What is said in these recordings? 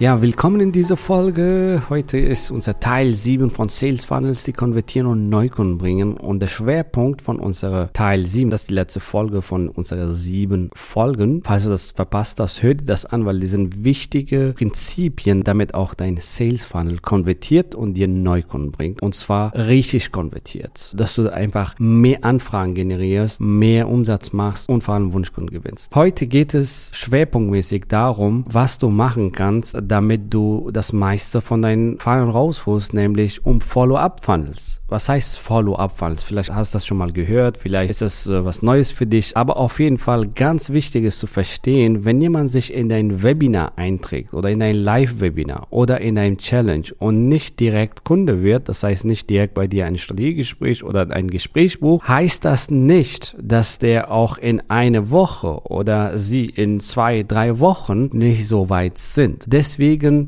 Ja, willkommen in dieser Folge. Heute ist unser Teil 7 von Sales Funnels, die konvertieren und Neukunden bringen. Und der Schwerpunkt von unserer Teil 7, das ist die letzte Folge von unserer sieben Folgen. Falls du das verpasst hast, hör dir das an, weil die sind wichtige Prinzipien, damit auch dein Sales Funnel konvertiert und dir Neukunden bringt. Und zwar richtig konvertiert. Dass du einfach mehr Anfragen generierst, mehr Umsatz machst und vor allem Wunschkunden gewinnst. Heute geht es schwerpunktmäßig darum, was du machen kannst, damit du das meiste von deinen Funneln rausholst, nämlich um Follow-up-Funnels. Was heißt Follow-up-Funnels? Vielleicht hast du das schon mal gehört, vielleicht ist das äh, was Neues für dich, aber auf jeden Fall ganz wichtig ist zu verstehen, wenn jemand sich in dein Webinar einträgt oder in ein Live-Webinar oder in ein Challenge und nicht direkt Kunde wird, das heißt nicht direkt bei dir ein Strategiegespräch oder ein Gesprächsbuch, heißt das nicht, dass der auch in eine Woche oder sie in zwei, drei Wochen nicht so weit sind. Deswegen,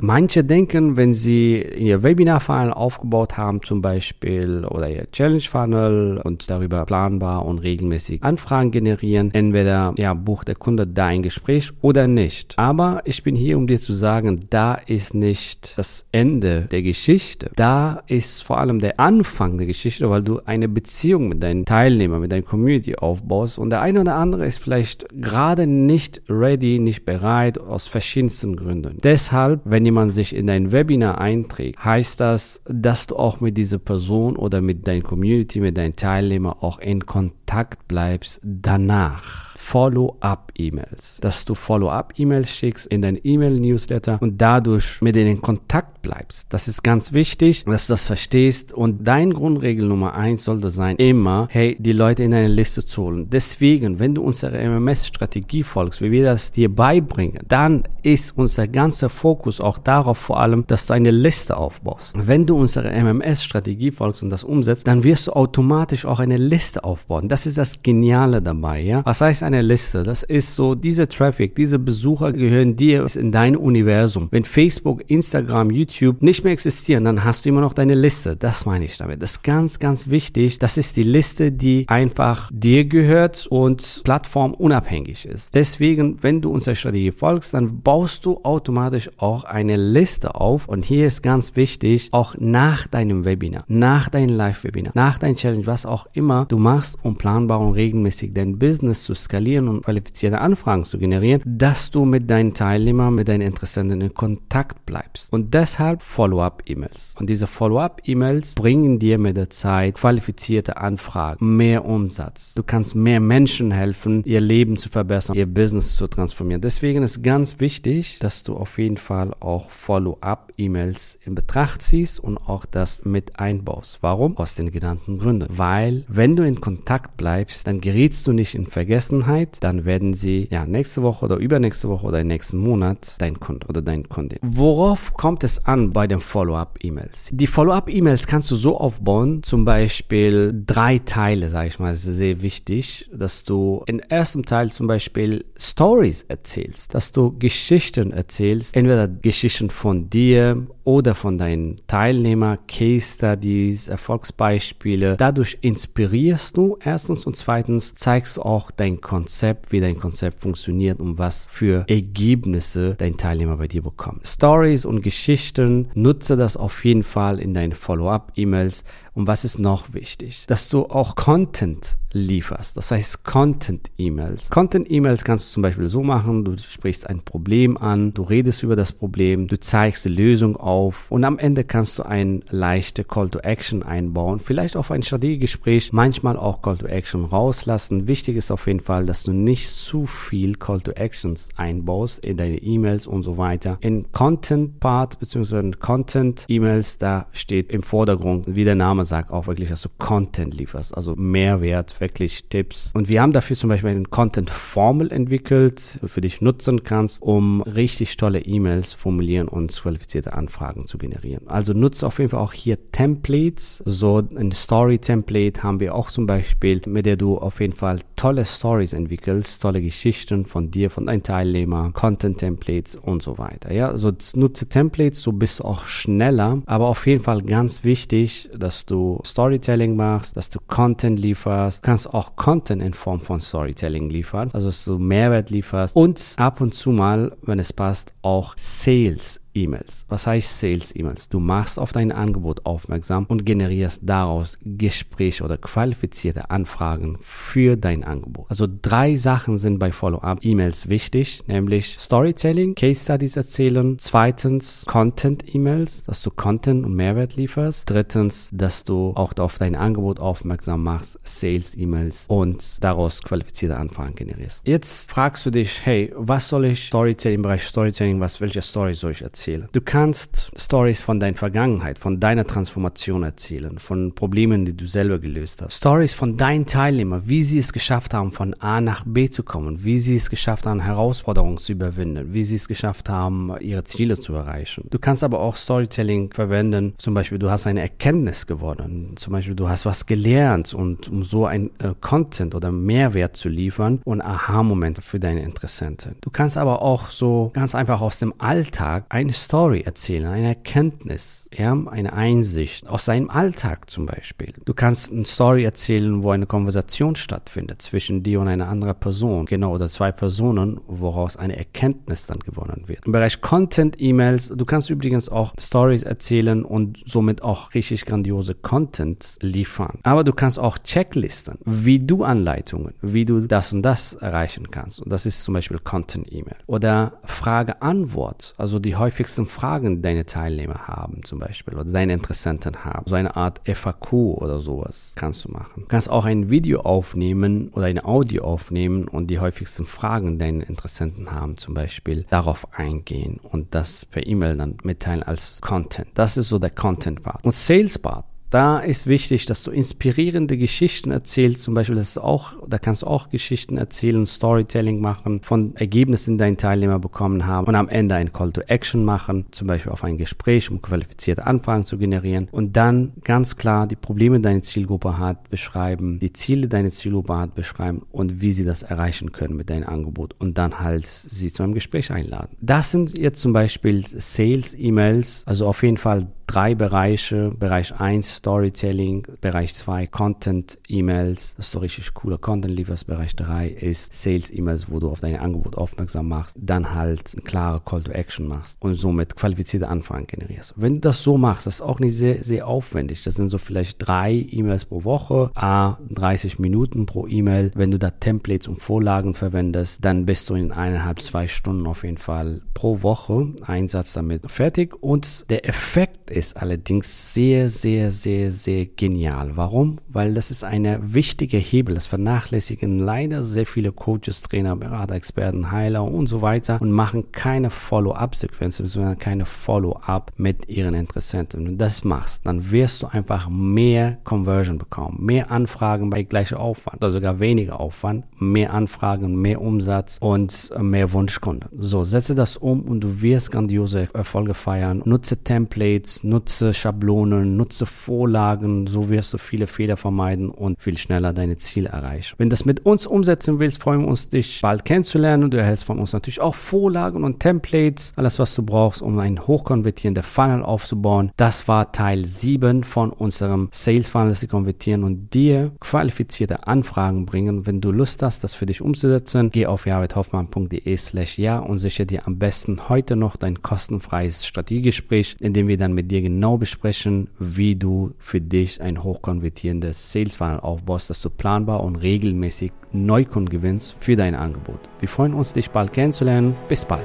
manche denken, wenn sie ihr Webinar-Funnel aufgebaut haben, zum Beispiel, oder ihr Challenge-Funnel und darüber planbar und regelmäßig Anfragen generieren, entweder ja, bucht der Kunde da ein Gespräch oder nicht. Aber ich bin hier, um dir zu sagen, da ist nicht das Ende der Geschichte. Da ist vor allem der Anfang der Geschichte, weil du eine Beziehung mit deinen Teilnehmern, mit deiner Community aufbaust und der eine oder andere ist vielleicht gerade nicht ready, nicht bereit, aus verschiedensten Gründen. Deshalb Deshalb, wenn jemand sich in ein Webinar einträgt, heißt das, dass du auch mit dieser Person oder mit deiner Community, mit deinen Teilnehmern auch in Kontakt bleibst danach. Follow-up-E-Mails, dass du Follow-up-E-Mails schickst in dein E-Mail-Newsletter und dadurch mit denen in Kontakt bleibst. Das ist ganz wichtig, dass du das verstehst und dein Grundregel Nummer eins sollte sein, immer, hey, die Leute in deine Liste zu holen. Deswegen, wenn du unserer MMS-Strategie folgst, wie wir das dir beibringen, dann ist unser ganzer Fokus auch darauf vor allem, dass du eine Liste aufbaust. Wenn du unserer MMS-Strategie folgst und das umsetzt, dann wirst du automatisch auch eine Liste aufbauen. Das ist das Geniale dabei, ja. Was heißt eine Liste? Das ist so, diese Traffic, diese Besucher gehören dir in dein Universum. Wenn Facebook, Instagram, YouTube nicht mehr existieren, dann hast du immer noch deine Liste. Das meine ich damit. Das ist ganz, ganz wichtig. Das ist die Liste, die einfach dir gehört und plattformunabhängig ist. Deswegen, wenn du unserer Strategie folgst, dann baust du automatisch auch eine Liste auf. Und hier ist ganz wichtig, auch nach deinem Webinar, nach deinem Live-Webinar, nach deinem Challenge, was auch immer du machst, um planbar und regelmäßig dein Business zu skalieren, skalieren und qualifizierte Anfragen zu generieren, dass du mit deinen Teilnehmern, mit deinen Interessenten in Kontakt bleibst. Und deshalb Follow-up-E-Mails. Und diese Follow-up-E-Mails bringen dir mit der Zeit qualifizierte Anfragen, mehr Umsatz. Du kannst mehr Menschen helfen, ihr Leben zu verbessern, ihr Business zu transformieren. Deswegen ist ganz wichtig, dass du auf jeden Fall auch Follow-up-E-Mails in Betracht ziehst und auch das mit einbaust. Warum? Aus den genannten Gründen. Weil, wenn du in Kontakt bleibst, dann gerätst du nicht in Vergessenheit Vergangenheit, dann werden sie ja nächste Woche oder übernächste Woche oder nächsten Monat dein Kunde oder dein Kunde. Worauf kommt es an bei den Follow-up-E-Mails? Die Follow-up-E-Mails kannst du so aufbauen, zum Beispiel drei Teile, sage ich mal, das ist sehr wichtig, dass du im ersten Teil zum Beispiel Stories erzählst, dass du Geschichten erzählst, entweder Geschichten von dir oder von deinen Teilnehmern, Case Studies, Erfolgsbeispiele. Dadurch inspirierst du erstens und zweitens zeigst du auch dein Konzept, wie dein Konzept funktioniert und was für Ergebnisse dein Teilnehmer bei dir bekommt. Stories und Geschichten, nutze das auf jeden Fall in deinen Follow-up-E-Mails Und was ist noch wichtig? Dass du auch Content lieferst. Das heißt Content-E-Mails. Content-E-Mails kannst du zum Beispiel so machen, du sprichst ein Problem an, du redest über das Problem, du zeigst die Lösung auf und am Ende kannst du ein leichte Call to Action einbauen, vielleicht auf ein Strategiegespräch, manchmal auch Call to Action rauslassen. Wichtig ist auf jeden Fall, dass du nicht zu viel Call to Actions einbaust in deine E-Mails und so weiter. In Content Part bzw. Content E-Mails, da steht im Vordergrund, wie der Name sagt, auch wirklich, dass du Content lieferst, also Mehrwert, wirklich Tipps. Und wir haben dafür zum Beispiel eine Content-Formel entwickelt, für dich nutzen kannst, um richtig tolle E-Mails formulieren und qualifizierte Anfragen zu generieren. Also nutze auf jeden Fall auch hier Templates. So ein Story-Template haben wir auch zum Beispiel, mit der du auf jeden Fall tolle Stories entwickelst, tolle Geschichten von dir, von deinen Teilnehmern, Content-Templates und so weiter. Ja, also nutze Templates, so bist du auch schneller. Aber auf jeden Fall ganz wichtig, dass du Storytelling machst, dass du Content lieferst, kannst auch Content in Form von Storytelling liefern, also dass du Mehrwert lieferst und ab und zu mal, wenn es passt, auch Sales E-Mails. Was heißt Sales-E-Mails? Du machst auf dein Angebot aufmerksam und generierst daraus Gespräche oder qualifizierte Anfragen für dein Angebot. Also drei Sachen sind bei Follow-up-E-Mails wichtig, nämlich Storytelling, Case Studies erzählen, zweitens Content-E-Mails, dass du Content und Mehrwert lieferst, drittens, dass du auch auf dein Angebot aufmerksam machst, Sales-E-Mails und daraus qualifizierte Anfragen generierst. Jetzt fragst du dich, hey, was soll ich Storytelling im Bereich Storytelling, was welche Story soll ich erzählen? Erzählen. Du kannst Stories von deiner Vergangenheit, von deiner Transformation erzählen, von Problemen, die du selber gelöst hast. Stories von deinen Teilnehmern, wie sie es geschafft haben, von A nach B zu kommen, wie sie es geschafft haben, Herausforderungen zu überwinden, wie sie es geschafft haben, ihre Ziele zu erreichen. Du kannst aber auch Storytelling verwenden, zum Beispiel du hast eine Erkenntnis gewonnen, zum Beispiel du hast was gelernt und um so ein äh, Content oder Mehrwert zu liefern und Aha-Momente für deine Interessenten. Du kannst aber auch so ganz einfach aus dem Alltag eine Story erzählen, eine Erkenntnis, ja, eine Einsicht aus seinem Alltag zum Beispiel. Du kannst eine Story erzählen, wo eine Konversation stattfindet zwischen dir und einer anderen Person, genau, oder zwei Personen, woraus eine Erkenntnis dann gewonnen wird. Im Bereich Content, E-Mails, du kannst übrigens auch Stories erzählen und somit auch richtig grandiose Content liefern. Aber du kannst auch Checklisten, wie du Anleitungen, wie du das und das erreichen kannst. Und das ist zum Beispiel Content-E-Mail. Oder Frage-Antwort, also die häufig häufigsten Fragen deine Teilnehmer haben zum Beispiel oder deine Interessenten haben. So eine Art FAQ oder sowas kannst du machen. Du kannst auch ein Video aufnehmen oder ein Audio aufnehmen und die häufigsten Fragen deine Interessenten haben zum Beispiel darauf eingehen und das per E-Mail dann mitteilen als Content. Das ist so der Content-Part. Und Sales-Part da ist wichtig, dass du inspirierende Geschichten erzählst. Zum Beispiel, das ist auch, da kannst du auch Geschichten erzählen, Storytelling machen, von Ergebnissen, die deine Teilnehmer bekommen haben und am Ende ein Call to Action machen, zum Beispiel auf ein Gespräch, um qualifizierte Anfragen zu generieren und dann ganz klar die Probleme deine Zielgruppe hat beschreiben, die Ziele deine Zielgruppe hat beschreiben und wie sie das erreichen können mit deinem Angebot und dann halt sie zu einem Gespräch einladen. Das sind jetzt zum Beispiel Sales-E-Mails, also auf jeden Fall drei Bereiche. Bereich 1 Storytelling, Bereich 2 Content, E-Mails, dass du richtig cooler Content lieferst. Bereich 3 ist Sales E-Mails, wo du auf dein Angebot aufmerksam machst. Dann halt eine klare Call to Action machst und somit qualifizierte Anfragen generierst. Wenn du das so machst, das ist auch nicht sehr, sehr aufwendig. Das sind so vielleicht drei E-Mails pro Woche, a 30 Minuten pro E-Mail. Wenn du da Templates und Vorlagen verwendest, dann bist du in eineinhalb, zwei Stunden auf jeden Fall pro Woche Einsatz damit fertig. Und der Effekt ist allerdings sehr, sehr, sehr, sehr genial. Warum? Weil das ist eine wichtige Hebel. Das vernachlässigen leider sehr viele Coaches, Trainer, Berater, Experten, Heiler und so weiter und machen keine Follow-up-Sequenz, sondern keine Follow-up mit ihren Interessenten. Wenn du das machst, dann wirst du einfach mehr Conversion bekommen, mehr Anfragen bei gleichem Aufwand, oder sogar weniger Aufwand, mehr Anfragen, mehr Umsatz und mehr Wunschkunden. So, setze das um und du wirst grandiose Erfolge feiern. Nutze Templates, nutze Schablonen, nutze Vorlagen, so wirst du viele Fehler vermeiden und viel schneller deine Ziele erreichen. Wenn du das mit uns umsetzen willst, freuen wir uns, dich bald kennenzulernen. Du erhältst von uns natürlich auch Vorlagen und Templates, alles was du brauchst, um einen hochkonvertierenden Funnel aufzubauen. Das war Teil 7 von unserem Sales Funnel, das konvertieren und dir qualifizierte Anfragen bringen. Wenn du Lust hast, das für dich umzusetzen, geh auf javethoffmann.de slash ja und sichere dir am besten heute noch dein kostenfreies Strategiegespräch, in dem wir dann mit dir dir genau besprechen, wie du für dich ein hochkonvertierendes Sales Funnel aufbaust, dass du planbar und regelmäßig Neukunden gewinnst für dein Angebot. Wir freuen uns, dich bald kennenzulernen. Bis bald.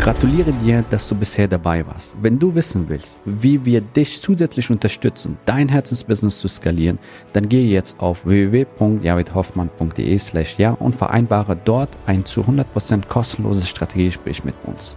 Gratuliere dir, dass du bisher dabei warst. Wenn du wissen willst, wie wir dich zusätzlich unterstützen, dein Herzensbusiness zu skalieren, dann gehe jetzt auf www.javidhoffmann.de slash ja und vereinbare dort ein zu 100% kostenloses Strategiegespräch mit uns.